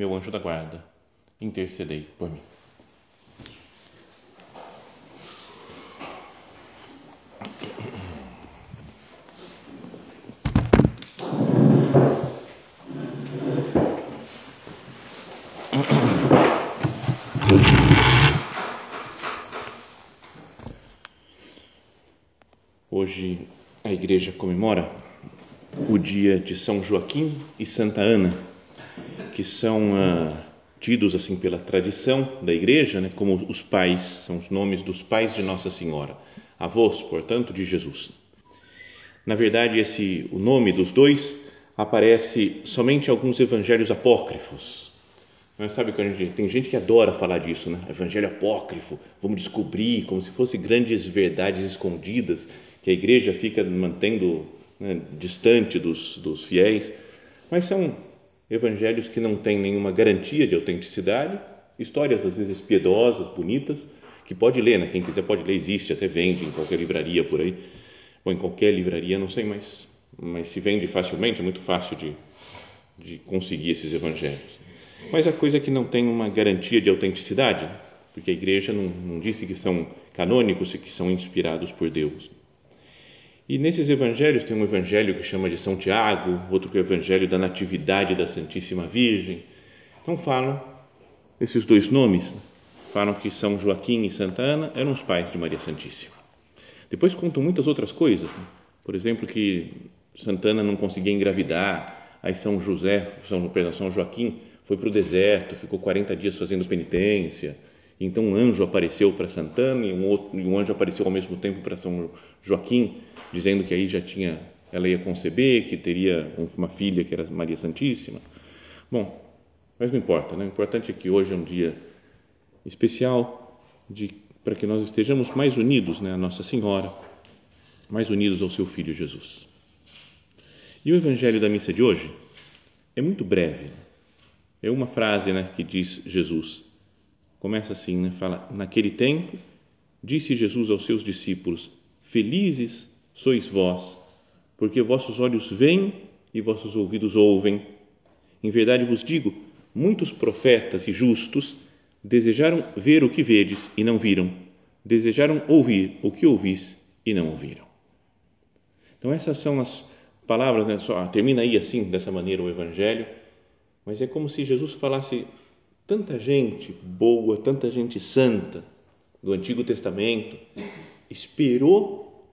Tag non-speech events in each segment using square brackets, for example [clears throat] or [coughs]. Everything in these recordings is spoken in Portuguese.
meu anjo da guarda, intercedei por mim. Hoje a igreja comemora o dia de São Joaquim e Santa Ana que são ah, tidos assim pela tradição da igreja, né, como os pais, são os nomes dos pais de Nossa Senhora, avós, portanto, de Jesus. Na verdade, esse o nome dos dois aparece somente em alguns evangelhos apócrifos. Mas sabe que gente, tem gente que adora falar disso, né? Evangelho apócrifo, vamos descobrir como se fossem grandes verdades escondidas que a igreja fica mantendo né, distante dos, dos fiéis, mas são evangelhos que não têm nenhuma garantia de autenticidade, histórias às vezes piedosas, bonitas, que pode ler, né? quem quiser pode ler, existe, até vende em qualquer livraria por aí, ou em qualquer livraria, não sei, mas, mas se vende facilmente, é muito fácil de, de conseguir esses evangelhos. Mas a coisa é que não tem uma garantia de autenticidade, porque a igreja não, não disse que são canônicos e que são inspirados por Deus. E nesses evangelhos tem um evangelho que chama de São Tiago, outro que é o evangelho da Natividade da Santíssima Virgem. Então falam esses dois nomes, falam que São Joaquim e Santa Ana eram os pais de Maria Santíssima. Depois contam muitas outras coisas, né? por exemplo, que Santana não conseguia engravidar, aí São José, São, perdão, São Joaquim foi para o deserto, ficou 40 dias fazendo penitência, então um anjo apareceu para Santana e um, outro, e um anjo apareceu ao mesmo tempo para São Joaquim, dizendo que aí já tinha, ela ia conceber, que teria uma filha que era Maria Santíssima. Bom, mas não importa, né? o importante é que hoje é um dia especial para que nós estejamos mais unidos né, à Nossa Senhora, mais unidos ao seu Filho Jesus. E o Evangelho da missa de hoje é muito breve. É uma frase né, que diz Jesus. Começa assim, né, fala, naquele tempo, disse Jesus aos seus discípulos, felizes sois vós, porque vossos olhos veem e vossos ouvidos ouvem. Em verdade vos digo, muitos profetas e justos desejaram ver o que vedes e não viram, desejaram ouvir o que ouvis e não ouviram. Então essas são as palavras, né? Só, termina aí assim, dessa maneira o Evangelho, mas é como se Jesus falasse tanta gente boa, tanta gente santa do Antigo Testamento esperou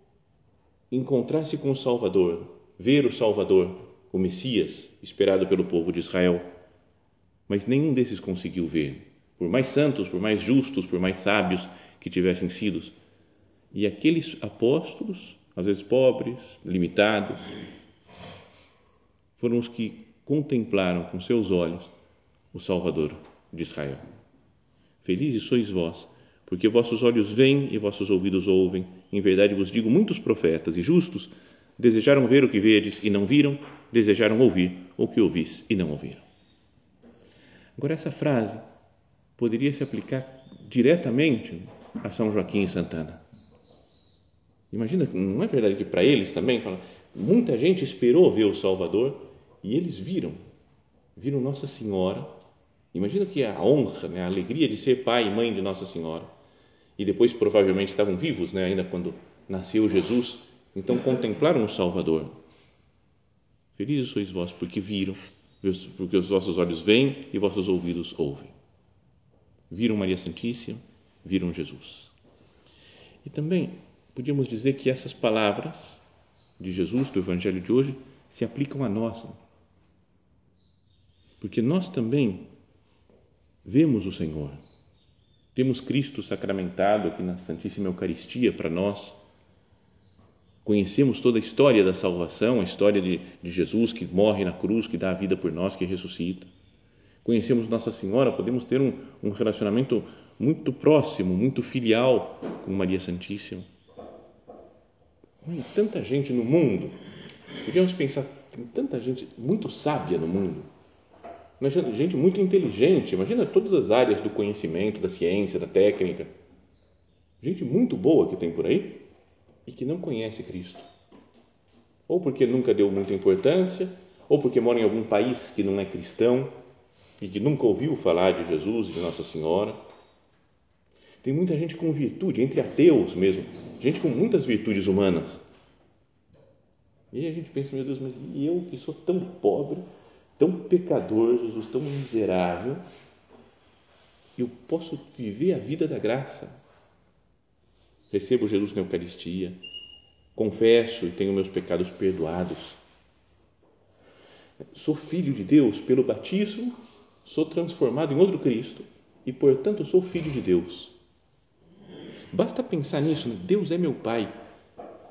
encontrar-se com o Salvador, ver o Salvador, o Messias, esperado pelo povo de Israel. Mas nenhum desses conseguiu ver, por mais santos, por mais justos, por mais sábios que tivessem sido. E aqueles apóstolos, às vezes pobres, limitados, foram os que contemplaram com seus olhos o Salvador de Israel. Felizes sois vós, porque vossos olhos veem e vossos ouvidos ouvem. Em verdade vos digo, muitos profetas e justos desejaram ver o que vedes e não viram, desejaram ouvir o que ouvis e não ouviram. Agora, essa frase poderia se aplicar diretamente a São Joaquim e Santana. Imagina, não é verdade que para eles também, fala, muita gente esperou ver o Salvador e eles viram, viram Nossa Senhora. Imagina que a honra, né, a alegria de ser pai e mãe de Nossa Senhora e depois provavelmente estavam vivos, né, ainda quando nasceu Jesus, então contemplaram o Salvador. Felizes sois vós porque viram, porque os vossos olhos veem e vossos ouvidos ouvem. Viram Maria Santíssima, viram Jesus. E também podíamos dizer que essas palavras de Jesus do Evangelho de hoje se aplicam a nós, né? porque nós também vemos o Senhor temos Cristo sacramentado aqui na Santíssima Eucaristia para nós. Conhecemos toda a história da salvação, a história de, de Jesus que morre na cruz, que dá a vida por nós, que ressuscita. conhecemos Nossa Senhora, podemos ter um, um relacionamento muito próximo, muito filial com Maria Santíssima. Tem tanta gente no mundo, podíamos pensar, tem tanta gente muito sábia no mundo, imagina, gente muito inteligente, imagina todas as áreas do conhecimento, da ciência, da técnica, gente muito boa que tem por aí e que não conhece Cristo, ou porque nunca deu muita importância, ou porque mora em algum país que não é cristão e que nunca ouviu falar de Jesus e de Nossa Senhora. Tem muita gente com virtude, entre ateus mesmo, gente com muitas virtudes humanas. E a gente pensa, meu Deus, mas e eu que sou tão pobre, tão pecador, Jesus, tão miserável, eu posso viver a vida da graça. Recebo Jesus na Eucaristia, confesso e tenho meus pecados perdoados. Sou filho de Deus pelo batismo, sou transformado em outro Cristo e, portanto, sou filho de Deus. Basta pensar nisso, né? Deus é meu Pai.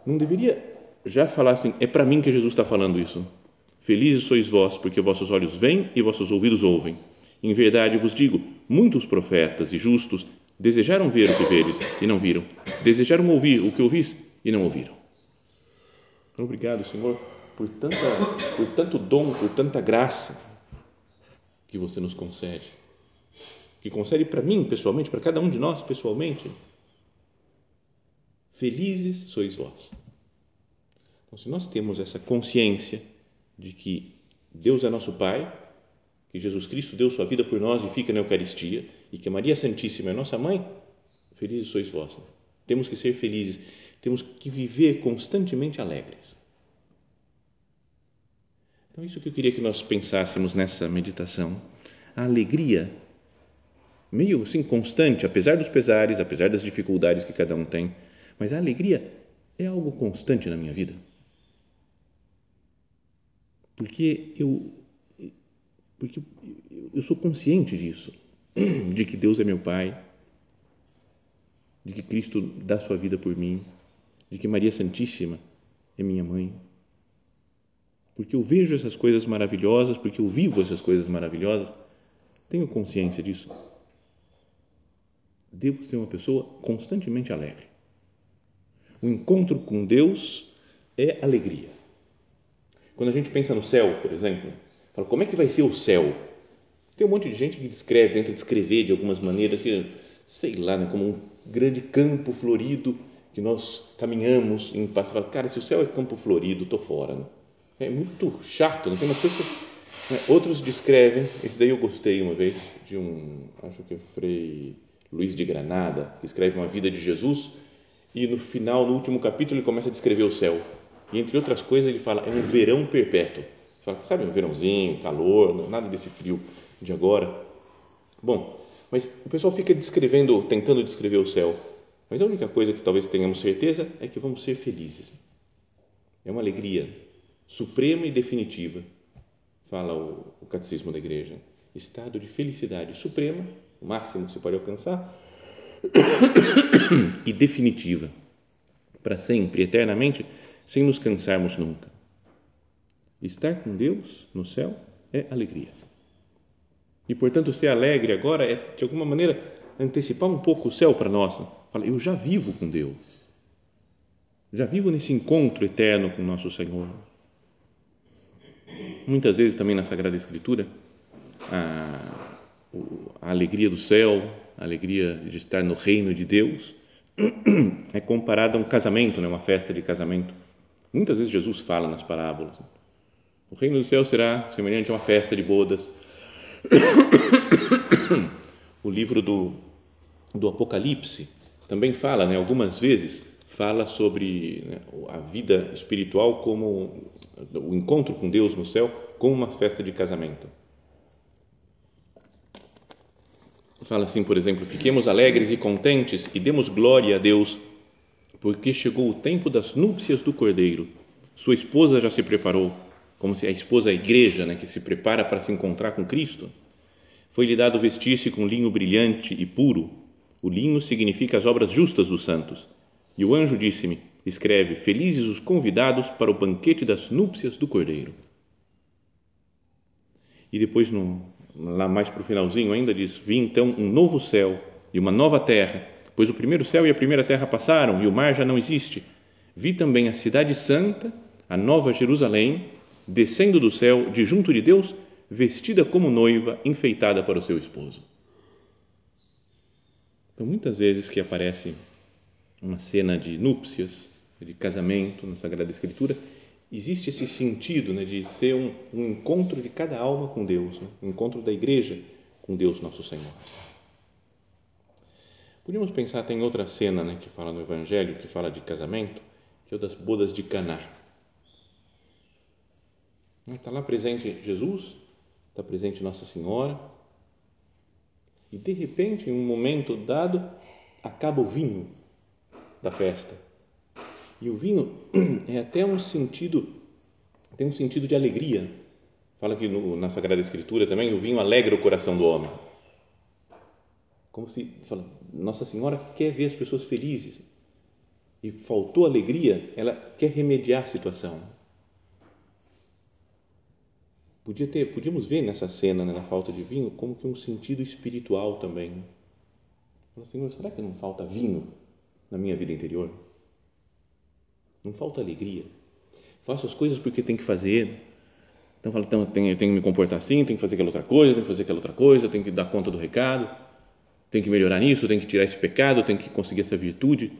Não deveria já falar assim, é para mim que Jesus está falando isso. Felizes sois vós, porque vossos olhos veem e vossos ouvidos ouvem. Em verdade vos digo: muitos profetas e justos desejaram ver o que veres e não viram, desejaram ouvir o que ouvis e não ouviram. Obrigado, Senhor, por, tanta, por tanto dom, por tanta graça que você nos concede, que concede para mim pessoalmente, para cada um de nós pessoalmente. Felizes sois vós. Então, se nós temos essa consciência de que Deus é nosso Pai, que Jesus Cristo deu sua vida por nós e fica na Eucaristia, e que Maria Santíssima é nossa mãe, felizes sois vós. Temos que ser felizes, temos que viver constantemente alegres. Então, isso que eu queria que nós pensássemos nessa meditação. A alegria, meio assim constante, apesar dos pesares, apesar das dificuldades que cada um tem, mas a alegria é algo constante na minha vida. Porque eu, porque eu sou consciente disso, [clears throat] de que Deus é meu Pai, de que Cristo dá sua vida por mim, de que Maria Santíssima é minha mãe. Porque eu vejo essas coisas maravilhosas, porque eu vivo essas coisas maravilhosas, tenho consciência disso. Devo ser uma pessoa constantemente alegre. O encontro com Deus é alegria. Quando a gente pensa no céu, por exemplo, fala, como é que vai ser o céu? Tem um monte de gente que descreve, tenta descrever de algumas maneiras, que, sei lá, né, como um grande campo florido que nós caminhamos em paz. Fala, cara, se o céu é campo florido, estou fora. Né? É muito chato, não tem umas coisas. Né? Outros descrevem, esse daí eu gostei uma vez, de um, acho que é Frei Luiz de Granada, que escreve uma vida de Jesus e no final, no último capítulo, ele começa a descrever o céu. E entre outras coisas, ele fala: é um verão perpétuo. Fala, sabe, um verãozinho, calor, nada desse frio de agora. Bom, mas o pessoal fica descrevendo, tentando descrever o céu. Mas a única coisa que talvez tenhamos certeza é que vamos ser felizes. É uma alegria suprema e definitiva, fala o, o catecismo da igreja. Estado de felicidade suprema, o máximo que se pode alcançar, [coughs] e definitiva, para sempre, eternamente, sem nos cansarmos nunca. Estar com Deus no céu é alegria. E, portanto, ser alegre agora é, de alguma maneira, antecipar um pouco o céu para nós. Fala, eu já vivo com Deus. Já vivo nesse encontro eterno com nosso Senhor. Muitas vezes também na Sagrada Escritura, a, a alegria do céu, a alegria de estar no reino de Deus, [clears throat] é comparada a um casamento, né, uma festa de casamento. Muitas vezes Jesus fala nas parábolas. O reino do céu será semelhante a uma festa de bodas. [coughs] O livro do, do Apocalipse também fala, né, algumas vezes, fala sobre né, a vida espiritual como o encontro com Deus no céu como uma festa de casamento. Fala assim, por exemplo, fiquemos alegres e contentes e demos glória a Deus, porque chegou o tempo das núpcias do Cordeiro. Sua esposa já se preparou, como se a esposa a igreja, né, que se prepara para se encontrar com Cristo. Foi-lhe dado vestir-se com linho brilhante e puro. O linho significa as obras justas dos santos. E o anjo disse-me: Escreve: Felizes os convidados para o banquete das núpcias do Cordeiro. E depois no lá mais para o finalzinho ainda diz: Vi então um novo céu e uma nova terra, pois o primeiro céu e a primeira terra passaram e o mar já não existe. Vi também a cidade santa, a nova Jerusalém, descendo do céu, de junto de Deus, vestida como noiva, enfeitada para o seu esposo. Então, muitas vezes que aparece uma cena de núpcias, de casamento na Sagrada Escritura, existe esse sentido né, de ser um, um, encontro de cada alma com Deus, né, um encontro da igreja com Deus nosso Senhor. Podíamos pensar, tem outra cena né, que fala no Evangelho, que fala de casamento, que é o das bodas de Caná. Está lá presente Jesus, está presente Nossa Senhora, e de repente, em um momento dado, acaba o vinho da festa e o vinho [clears throat] é até um sentido, tem um sentido de alegria. Fala que no, na Sagrada Escritura também o vinho alegra o coração do homem. Como se fala, Nossa Senhora quer ver as pessoas felizes e faltou alegria, ela quer remediar a situação. Podia ter, podíamos ver nessa cena, né, na falta de vinho, como que um sentido espiritual também. Fala, Senhor, será que não falta vinho na minha vida interior? Não falta alegria. Faço as coisas porque tem que fazer. Então, falo, então tenho, tenho que me comportar assim, tenho que fazer aquela outra coisa, tenho que fazer aquela outra coisa, tenho que dar conta do recado, tenho que melhorar nisso, tenho que tirar esse pecado, tenho que conseguir essa virtude.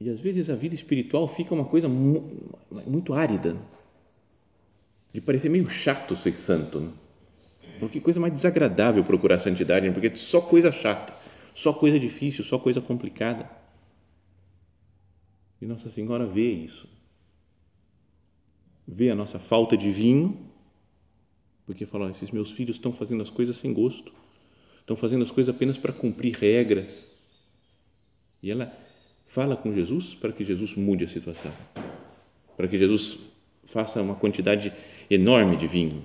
E às vezes a vida espiritual fica uma coisa muito árida, de parecer meio chato ser santo. Né? Porque coisa mais desagradável procurar santidade, né? porque só coisa chata, só coisa difícil, só coisa complicada. E Nossa Senhora vê isso. Vê a nossa falta de vinho, porque falou: esses meus filhos estão fazendo as coisas sem gosto, estão fazendo as coisas apenas para cumprir regras. E ela fala com Jesus para que Jesus mude a situação, para que Jesus faça uma quantidade enorme de vinho.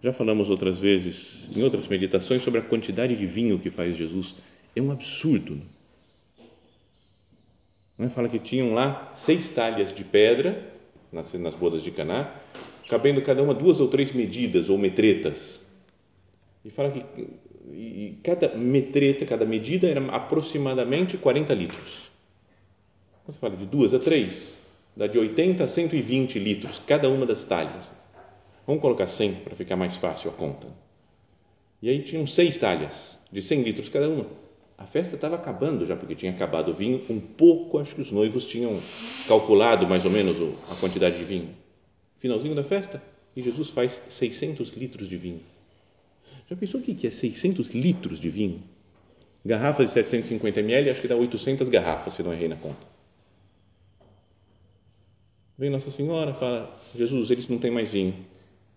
Já falamos outras vezes, em outras meditações, sobre a quantidade de vinho que faz Jesus. É um absurdo. Né? Fala que tinham lá seis talhas de pedra nas, nas bodas de Caná, cabendo cada uma duas ou três medidas ou metretas. E fala que e cada metreta, cada medida era aproximadamente 40 litros. Você fala de duas a três, dá de 80 a 120 litros cada uma das talhas. Vamos colocar 100 para ficar mais fácil a conta. E aí tinham seis talhas de 100 litros cada uma a festa estava acabando já, porque tinha acabado o vinho, um pouco, acho que os noivos tinham calculado mais ou menos a quantidade de vinho. Finalzinho da festa, e Jesus faz 600 litros de vinho. Já pensou o que é 600 litros de vinho? Garrafa de 750 ml, acho que dá 800 garrafas, se não errei na conta. Vem Nossa Senhora, fala, Jesus, eles não têm mais vinho.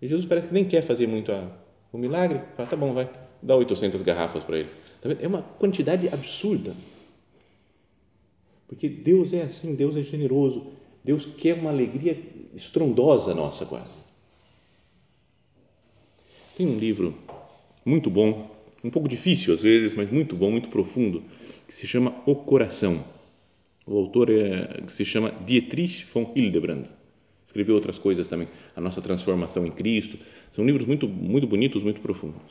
E Jesus parece que nem quer fazer muito a, o milagre, fala, tá bom, vai, dá 800 garrafas para eles. Tá é uma quantidade absurda. Porque Deus é assim, Deus é generoso, Deus quer uma alegria estrondosa nossa quase. Tem um livro muito bom, um pouco difícil às vezes, mas muito bom, muito profundo, que se chama O Coração. O autor é, se chama Dietrich von Hildebrand. Escreveu outras coisas também, A Nossa Transformação em Cristo. São livros muito, muito bonitos, muito profundos.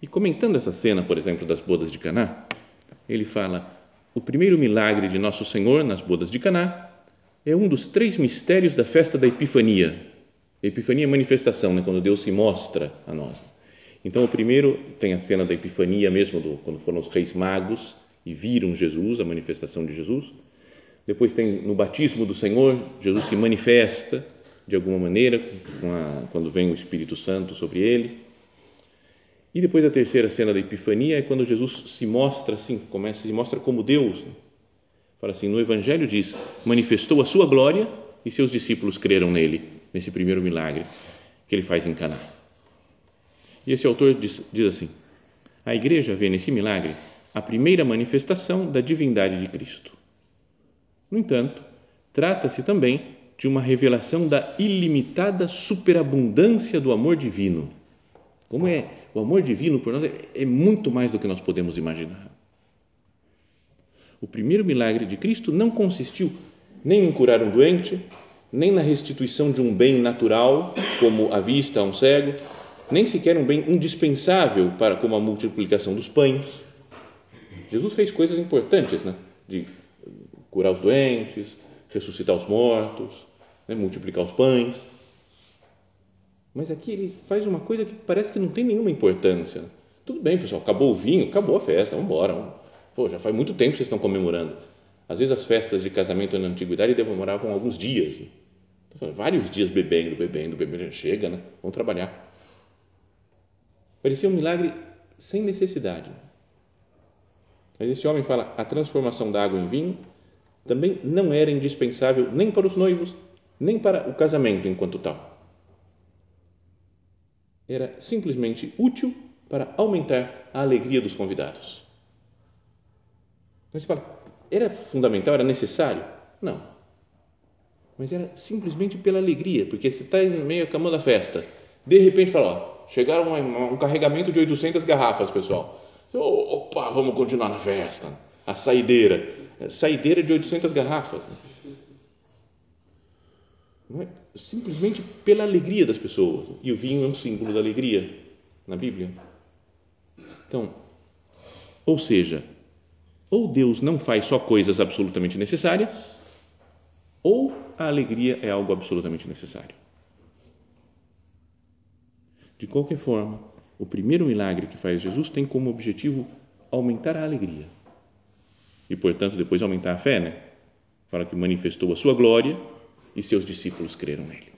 E comentando essa cena, por exemplo, das bodas de Caná, ele fala: o primeiro milagre de Nosso Senhor nas bodas de Caná é um dos três mistérios da festa da Epifania. Epifania é manifestação, né, quando Deus se mostra a nós. Então, o primeiro tem a cena da Epifania mesmo, do, quando foram os reis magos e viram Jesus, a manifestação de Jesus. Depois tem no batismo do Senhor, Jesus se manifesta de alguma maneira, quando vem o Espírito Santo sobre ele. E depois a terceira cena da Epifania é quando Jesus se mostra assim, começa se mostra como Deus. Fala assim, no Evangelho diz, manifestou a sua glória e seus discípulos creram nele, nesse primeiro milagre que ele faz em Caná. E esse autor diz, diz assim, a igreja vê nesse milagre a primeira manifestação da divindade de Cristo. No entanto, trata-se também de uma revelação da ilimitada superabundância do amor divino como é o amor divino por nós é, é muito mais do que nós podemos imaginar. O primeiro milagre de Cristo não consistiu nem em curar um doente, nem na restituição de um bem natural, como a vista a um cego, nem sequer um bem indispensável para como a multiplicação dos pães. Jesus fez coisas importantes, né? De curar os doentes, ressuscitar os mortos, né? multiplicar os pães. Mas aqui ele faz uma coisa que parece que não tem nenhuma importância. Tudo bem, pessoal, acabou o vinho, acabou a festa, vamos embora. Pô, já faz muito tempo que vocês estão comemorando. Às vezes as festas de casamento na antiguidade demoravam alguns dias. Né? Vários dias bebendo, bebendo, bebendo. Chega, né? Vamos trabalhar. Parecia um milagre sem necessidade. Mas esse homem fala: a transformação da água em vinho também não era indispensável nem para os noivos, nem para o casamento enquanto tal. Era simplesmente útil para aumentar a alegria dos convidados. Mas você fala, era fundamental, era necessário? Não. Mas era simplesmente pela alegria, porque você está em meio à cama da festa, de repente fala, ó, Chegaram um, um carregamento de 800 garrafas, pessoal. Opa, vamos continuar na festa. A saideira. Saideira de 800 garrafas. É? Simplesmente pela alegria das pessoas. E o vinho é um símbolo da alegria na Bíblia. Então, ou seja, ou Deus não faz só coisas absolutamente necessárias, ou a alegria é algo absolutamente necessário. De qualquer forma, o primeiro milagre que faz Jesus tem como objetivo aumentar a alegria e, portanto, depois aumentar a fé, né? Fala que manifestou a sua glória e seus discípulos creram nele.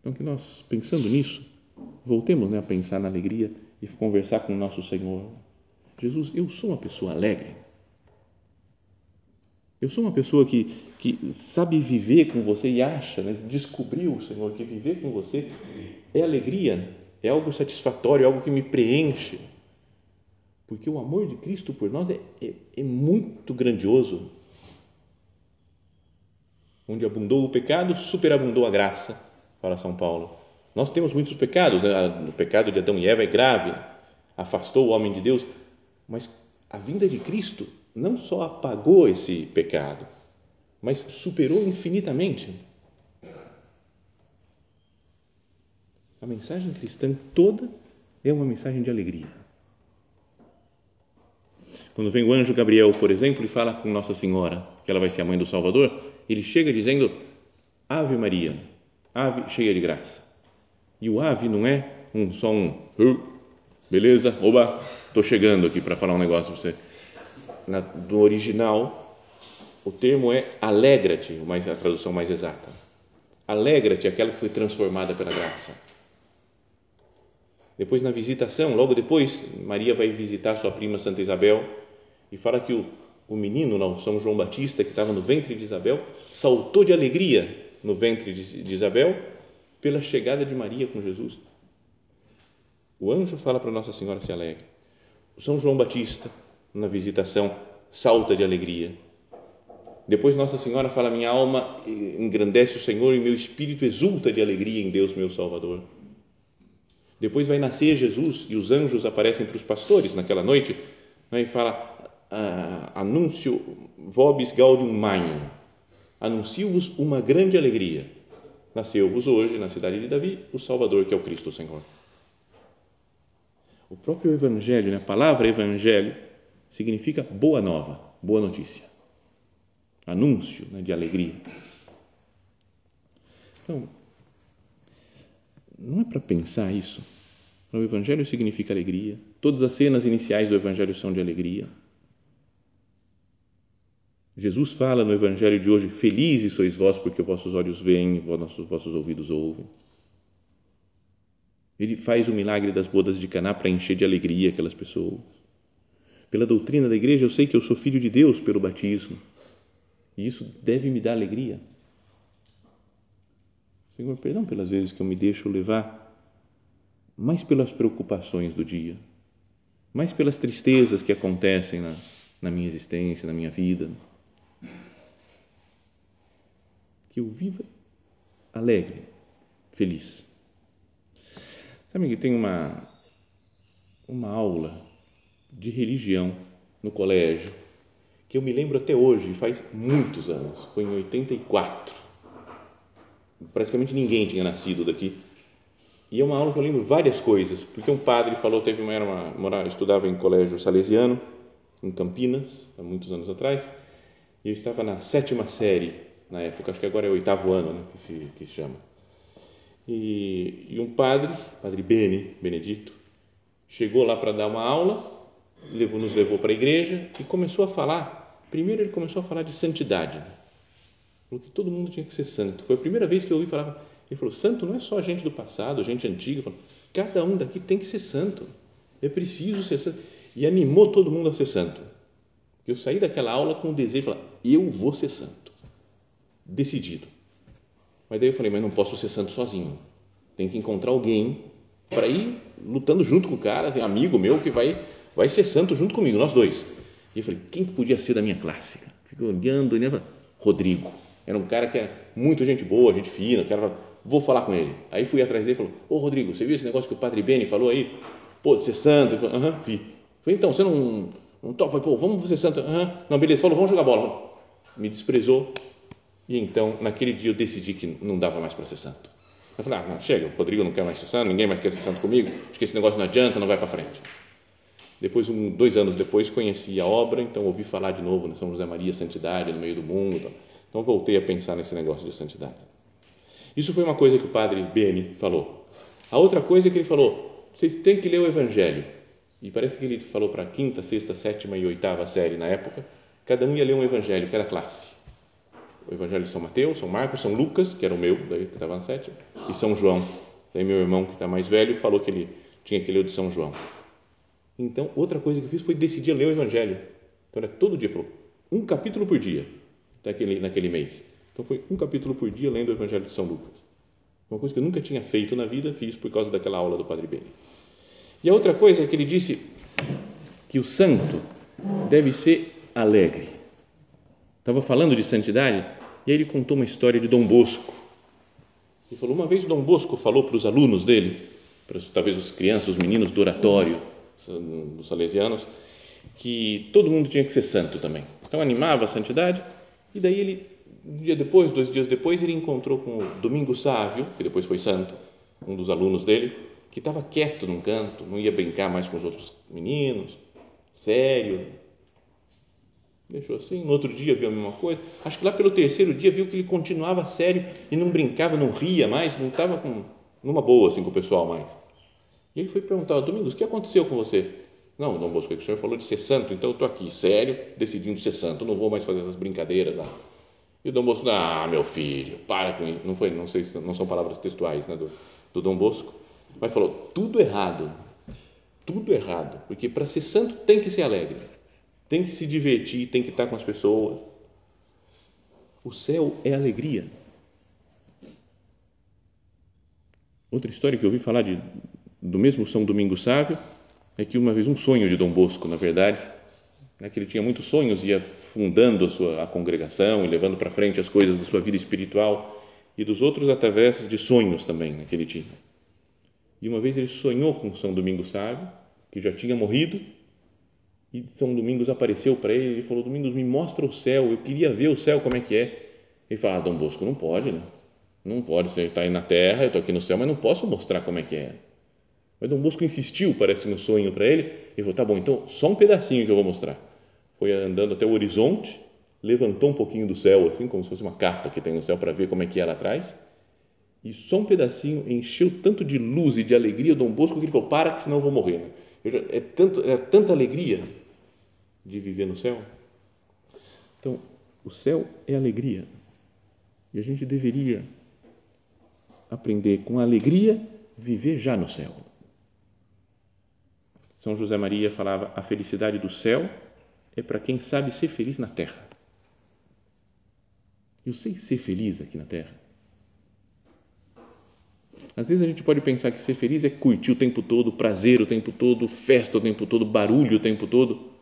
Então, que nós, pensando nisso, voltemos né, a pensar na alegria e conversar com o nosso Senhor. Jesus, eu sou uma pessoa alegre. Eu sou uma pessoa que, que sabe viver com você e acha, né, descobriu, Senhor, que viver com você é alegria, é algo satisfatório, é algo que me preenche. Porque o amor de Cristo por nós é, é, é muito grandioso. Onde abundou o pecado, superabundou a graça, fala São Paulo. Nós temos muitos pecados, né? o pecado de Adão e Eva é grave, afastou o homem de Deus, mas a vinda de Cristo não só apagou esse pecado, mas superou infinitamente. A mensagem cristã toda é uma mensagem de alegria. Quando vem o anjo Gabriel, por exemplo, e fala com Nossa Senhora que ela vai ser a mãe do Salvador, ele chega dizendo: Ave Maria, ave cheia de graça. E o ave não é um, só um, beleza, oba, estou chegando aqui para falar um negócio para você na, do original, o termo é alegra-te, a tradução mais exata. Alegra-te, aquela que foi transformada pela graça. Depois, na visitação, logo depois, Maria vai visitar sua prima Santa Isabel e fala que o, o menino, não, São João Batista, que estava no ventre de Isabel, saltou de alegria no ventre de, de Isabel pela chegada de Maria com Jesus. O anjo fala para Nossa Senhora se alegre. São João Batista, na visitação, salta de alegria. Depois Nossa Senhora fala: Minha alma engrandece o Senhor e meu espírito exulta de alegria em Deus, meu Salvador. Depois vai nascer Jesus e os anjos aparecem para os pastores naquela noite né, e fala: Anúncio vobis gaudium magnum. Anuncio-vos uma grande alegria. Nasceu-vos hoje, na cidade de Davi, o Salvador, que é o Cristo Senhor. O próprio Evangelho, né, a palavra Evangelho, significa boa nova, boa notícia, anúncio né, de alegria. Então, não é para pensar isso. O Evangelho significa alegria. Todas as cenas iniciais do Evangelho são de alegria. Jesus fala no Evangelho de hoje: Felizes sois vós, porque vossos olhos veem vossos, vossos ouvidos ouvem. Ele faz o milagre das bodas de Caná para encher de alegria aquelas pessoas. Pela doutrina da igreja, eu sei que eu sou filho de Deus pelo batismo. E isso deve me dar alegria. Senhor, perdão pelas vezes que eu me deixo levar mais pelas preocupações do dia, mais pelas tristezas que acontecem na, na minha existência, na minha vida. Que eu viva alegre, feliz. Sabe que tem uma, uma aula de religião no colégio, que eu me lembro até hoje, faz muitos anos, foi em 84. Praticamente ninguém tinha nascido daqui E é uma aula que eu lembro várias coisas, porque um padre falou, teve uma, era uma, morava, estudava em colégio salesiano, em Campinas, há muitos anos atrás, e eu estava na sétima série na época, acho que agora é o oitavo ano né, que, se, que chama. E, e um padre, padre Beni, Benedito, chegou lá para dar uma aula, levou, nos levou para a igreja e começou a falar. Primeiro ele começou a falar de santidade, falou que todo mundo tinha que ser santo. Foi a primeira vez que eu ouvi falar. Ele falou: santo não é só gente do passado, gente antiga. Falou, Cada um daqui tem que ser santo. É preciso ser santo. E animou todo mundo a ser santo. Eu saí daquela aula com o desejo de falar: eu vou ser santo. Decidido. Mas daí eu falei: mas não posso ser santo sozinho. Tem que encontrar alguém para ir lutando junto com o cara, amigo meu que vai vai ser santo junto comigo, nós dois. E eu falei: quem que podia ser da minha classe? Fiquei olhando, olhando, Rodrigo. Era um cara que era muito gente boa, gente fina, que era, vou falar com ele. Aí fui atrás dele e falou: Ô Rodrigo, você viu esse negócio que o Padre Beni falou aí? Pô, ser santo? Ele falou: Aham, vi. falei: então, você não, não topa? Pô, vamos ser santo? Aham. Não, beleza. Falou: vamos jogar bola. Me desprezou. E então, naquele dia, eu decidi que não dava mais para ser santo. Eu falei: ah, não, chega, o Rodrigo não quer mais ser santo, ninguém mais quer ser santo comigo, acho que esse negócio não adianta, não vai para frente. Depois, um, dois anos depois, conheci a obra, então ouvi falar de novo São José Maria, Santidade, no meio do mundo. Então voltei a pensar nesse negócio de santidade. Isso foi uma coisa que o padre Beni falou. A outra coisa é que ele falou: vocês têm que ler o Evangelho. E parece que ele falou para a quinta, sexta, sétima e oitava série na época, cada um ia ler um Evangelho, cada classe. O Evangelho de São Mateus, São Marcos, São Lucas, que era o meu, daí que estava na sétima, e São João. Daí meu irmão, que está mais velho, falou que ele tinha que ler o de São João. Então, outra coisa que eu fiz foi decidir ler o Evangelho. Então, era todo dia, falou, um capítulo por dia naquele, naquele mês. Então foi um capítulo por dia lendo o Evangelho de São Lucas. Uma coisa que eu nunca tinha feito na vida, fiz por causa daquela aula do Padre Beni. E a outra coisa é que ele disse que o santo deve ser alegre. Estava falando de santidade e aí ele contou uma história de Dom Bosco. Ele falou: uma vez Dom Bosco falou para os alunos dele, para talvez os crianças, os meninos do oratório dos salesianos, que todo mundo tinha que ser santo também. Então animava a santidade e daí ele, um dia depois, dois dias depois, ele encontrou com o Domingo Sávio, que depois foi santo, um dos alunos dele, que estava quieto num canto, não ia brincar mais com os outros meninos, sério. Deixou assim. No outro dia viu a mesma coisa. Acho que lá pelo terceiro dia viu que ele continuava sério e não brincava, não ria mais, não estava numa boa assim com o pessoal mais. Ele foi perguntar: Domingos, o que aconteceu com você? Não, Dom Bosco, o senhor falou de ser santo, então eu estou aqui, sério, decidindo ser santo, não vou mais fazer essas brincadeiras lá. E o Dom Bosco, ah, meu filho, para com isso. Não, foi, não, sei, não são palavras textuais né, do, do Dom Bosco, mas falou, tudo errado, tudo errado, porque para ser santo tem que ser alegre, tem que se divertir, tem que estar com as pessoas. O céu é alegria. Outra história que eu ouvi falar de, do mesmo São Domingos Sávio, é que uma vez um sonho de Dom Bosco, na verdade, né, que ele tinha muitos sonhos, ia fundando a sua a congregação e levando para frente as coisas da sua vida espiritual e dos outros através de sonhos também né, que ele tinha. E uma vez ele sonhou com São Domingos Sávio, que já tinha morrido, e São Domingos apareceu para ele e falou: Domingos, me mostra o céu, eu queria ver o céu como é que é. Ele falou: ah, Dom Bosco, não pode, né? Não pode, você está aí na terra, eu estou aqui no céu, mas não posso mostrar como é que é. Mas Dom Bosco insistiu, parece, no sonho para ele, e falou: tá bom, então só um pedacinho que eu vou mostrar. Foi andando até o horizonte, levantou um pouquinho do céu, assim, como se fosse uma capa que tem no céu para ver como é que é lá atrás, e só um pedacinho encheu tanto de luz e de alegria Dom Bosco que ele falou: para, que senão eu vou morrer. Né? É, tanto, é tanta alegria de viver no céu. Então, o céu é alegria. E a gente deveria aprender com alegria viver já no céu. São José Maria falava: a felicidade do céu é para quem sabe ser feliz na terra. Eu sei ser feliz aqui na terra. Às vezes a gente pode pensar que ser feliz é curtir o tempo todo, prazer o tempo todo, festa o tempo todo, barulho o tempo todo.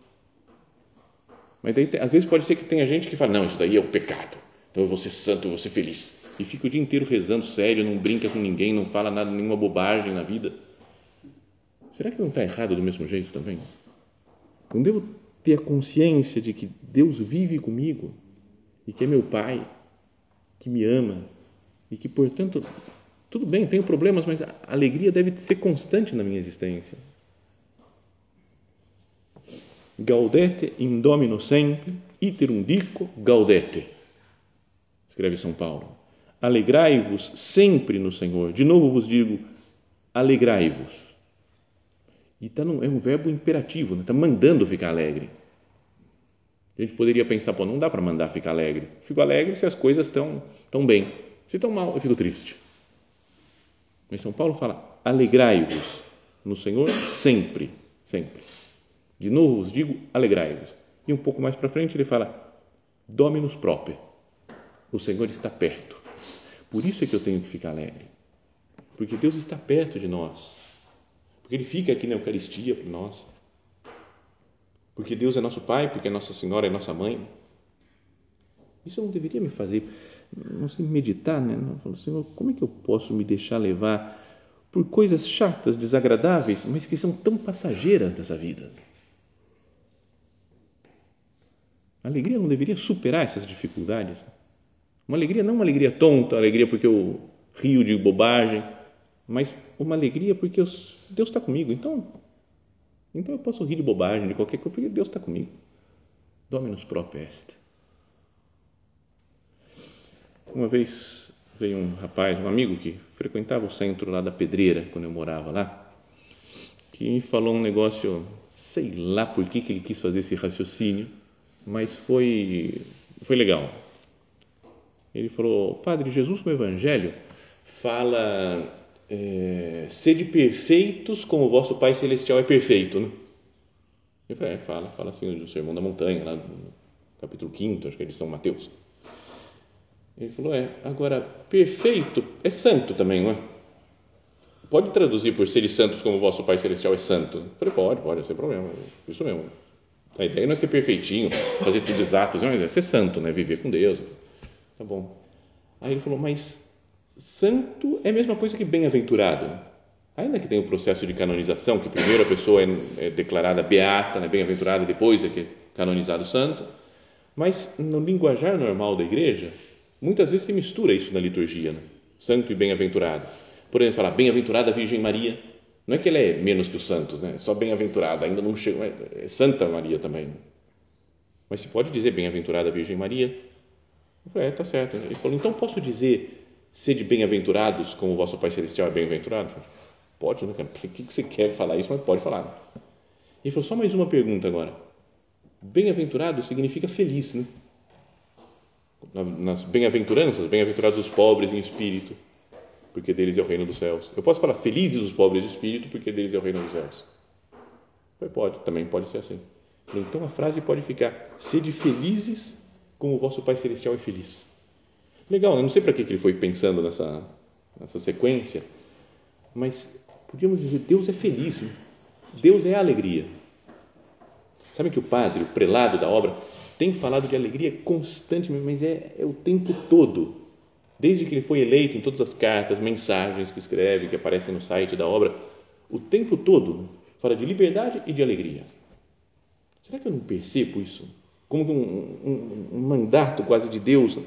Mas daí, às vezes pode ser que tenha gente que fala: não, isso daí é o pecado. Então eu vou ser santo, eu vou ser feliz. E fica o dia inteiro rezando sério, não brinca com ninguém, não fala nada, nenhuma bobagem na vida será que não está errado do mesmo jeito também? Não devo ter a consciência de que Deus vive comigo e que é meu Pai, que me ama e que, portanto, tudo bem, tenho problemas, mas a alegria deve ser constante na minha existência. Gaudete in domino sempre, iterum dico gaudete, escreve São Paulo. Alegrai-vos sempre no Senhor. De novo vos digo, alegrai-vos. E tá num, é um verbo imperativo, está né? Tá mandando ficar alegre. A gente poderia pensar, pô, não dá para mandar ficar alegre. Fico alegre se as coisas estão tão bem. Se estão mal, eu fico triste. Mas São Paulo fala: alegrai-vos no Senhor sempre, sempre. De novo vos digo, alegrai-vos. E um pouco mais para frente ele fala: Dominus próprio. O Senhor está perto. Por isso é que eu tenho que ficar alegre. Porque Deus está perto de nós. Porque Ele fica aqui na Eucaristia por nós. Porque Deus é nosso Pai, porque Nossa Senhora é nossa mãe. Isso não deveria me fazer, não sei, meditar, né? Senhor, como é que eu posso me deixar levar por coisas chatas, desagradáveis, mas que são tão passageiras dessa vida? A alegria não deveria superar essas dificuldades. Uma alegria não uma alegria tonta, uma alegria porque eu rio de bobagem, mas uma alegria porque eu, Deus está comigo. Então, então eu posso rir de bobagem, de qualquer coisa, porque Deus está comigo. Dominus proprio est. Uma vez veio um rapaz, um amigo que frequentava o centro lá da Pedreira, quando eu morava lá, que me falou um negócio, sei lá por que, que ele quis fazer esse raciocínio, mas foi, foi legal. Ele falou, Padre, Jesus no Evangelho fala, é, sede perfeitos como o vosso Pai Celestial é perfeito, né? Eu falei, é, fala, fala assim do Sermão da Montanha, lá no capítulo 5, acho que é de São Mateus. Ele falou, é, agora, perfeito é santo também, não é? Pode traduzir por seres santos como o vosso Pai Celestial é santo? Eu falei, pode, pode, sem problema, isso mesmo. A ideia não é ser perfeitinho, fazer tudo exato, mas é ser santo, né? viver com Deus. Tá bom. Aí ele falou, mas santo é a mesma coisa que bem-aventurado. Ainda que tenha o processo de canonização, que primeiro a pessoa é, é declarada beata, né? bem-aventurada, depois é que é canonizado santo, mas no linguajar normal da igreja, muitas vezes se mistura isso na liturgia, né? santo e bem-aventurado. Por exemplo, falar bem-aventurada Virgem Maria, não é que ela é menos que os santos, né? Só bem-aventurada, ainda não chegou, é Santa Maria também. Mas se pode dizer bem-aventurada Virgem Maria? Eu falei, é, tá certo. Ele falou, então posso dizer sede bem-aventurados como o vosso Pai Celestial é bem-aventurado? Pode, né, cara? Por que você quer falar isso, mas pode falar. Ele falou, só mais uma pergunta agora. Bem-aventurado significa feliz, né? Nas bem-aventuranças, bem-aventurados os pobres em espírito porque deles é o reino dos céus. Eu posso falar felizes os pobres de espírito, porque deles é o reino dos céus. Pode, também pode ser assim. Então a frase pode ficar: sede felizes como o vosso Pai Celestial é feliz. Legal, eu não sei para que ele foi pensando nessa, nessa sequência, mas podíamos dizer: Deus é feliz? Deus é a alegria. Sabe que o padre, o prelado da obra, tem falado de alegria constantemente, mas é, é o tempo todo desde que ele foi eleito em todas as cartas, mensagens que escreve, que aparecem no site da obra, o tempo todo fala de liberdade e de alegria. Será que eu não percebo isso? Como um, um, um mandato quase de Deus.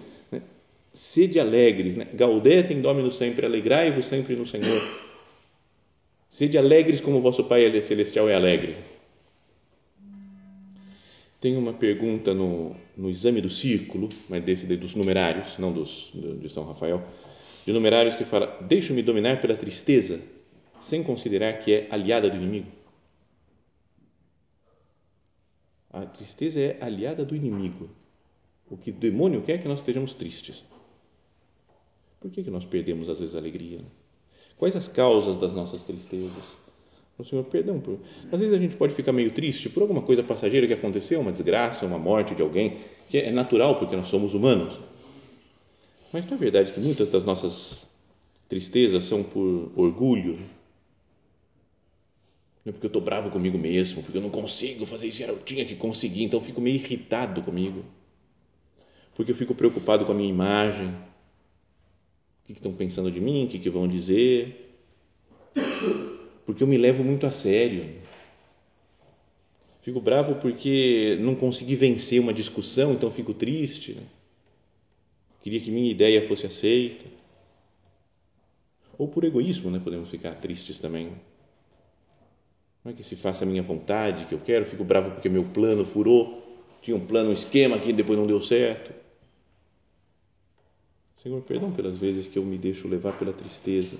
Sede alegres, né? gaudete em domino sempre, alegrai-vos sempre no Senhor. Sede alegres como vosso Pai Celestial é alegre. Tem uma pergunta no, no exame do círculo, mas desse dos numerários, não dos de São Rafael, de numerários que fala: Deixo-me dominar pela tristeza, sem considerar que é aliada do inimigo. A tristeza é aliada do inimigo. O que o demônio quer é que nós estejamos tristes. Por que, que nós perdemos às vezes a alegria? Quais as causas das nossas tristezas? O Senhor, perdão. Por... Às vezes a gente pode ficar meio triste por alguma coisa passageira que aconteceu, uma desgraça, uma morte de alguém, que é natural porque nós somos humanos. Mas não é verdade que muitas das nossas tristezas são por orgulho? Não é porque eu estou bravo comigo mesmo, porque eu não consigo fazer isso, eu tinha que conseguir, então fico meio irritado comigo. Porque eu fico preocupado com a minha imagem. Que estão pensando de mim? O que vão dizer? porque eu me levo muito a sério. Fico bravo porque não consegui vencer uma discussão, então fico triste. Né? Queria que minha ideia fosse aceita. Ou por egoísmo, né? podemos ficar tristes também. Não é que se faça a minha vontade, que eu quero, fico bravo porque meu plano furou, tinha um plano, um esquema que depois não deu certo. Senhor, perdão pelas vezes que eu me deixo levar pela tristeza,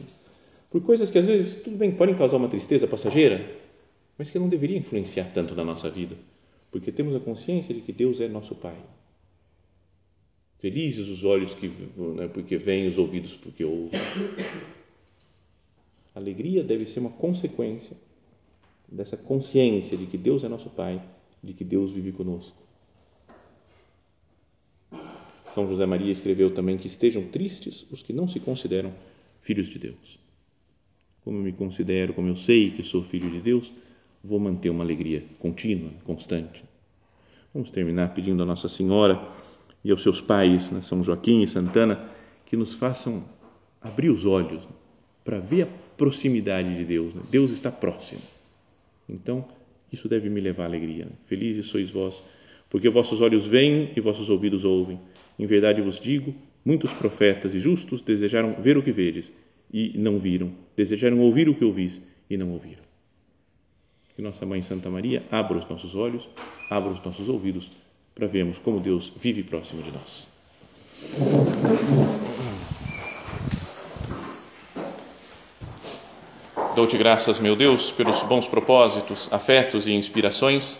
por coisas que às vezes, tudo bem, podem causar uma tristeza passageira, mas que não deveria influenciar tanto na nossa vida, porque temos a consciência de que Deus é nosso Pai. Felizes os olhos que, né, porque veem, os ouvidos porque ouvem. alegria deve ser uma consequência dessa consciência de que Deus é nosso Pai, de que Deus vive conosco. São José Maria escreveu também que estejam tristes os que não se consideram filhos de Deus. Como eu me considero, como eu sei que sou filho de Deus, vou manter uma alegria contínua, constante. Vamos terminar pedindo a Nossa Senhora e aos seus pais, né, São Joaquim e Santana, que nos façam abrir os olhos para ver a proximidade de Deus. Né? Deus está próximo. Então, isso deve me levar à alegria. Né? Felizes sois vós, porque vossos olhos veem e vossos ouvidos ouvem. Em verdade vos digo, muitos profetas e justos desejaram ver o que vedes e não viram, desejaram ouvir o que ouvis e não ouviram. Que nossa Mãe Santa Maria abra os nossos olhos, abra os nossos ouvidos para vermos como Deus vive próximo de nós. Dou-te graças, meu Deus, pelos bons propósitos, afetos e inspirações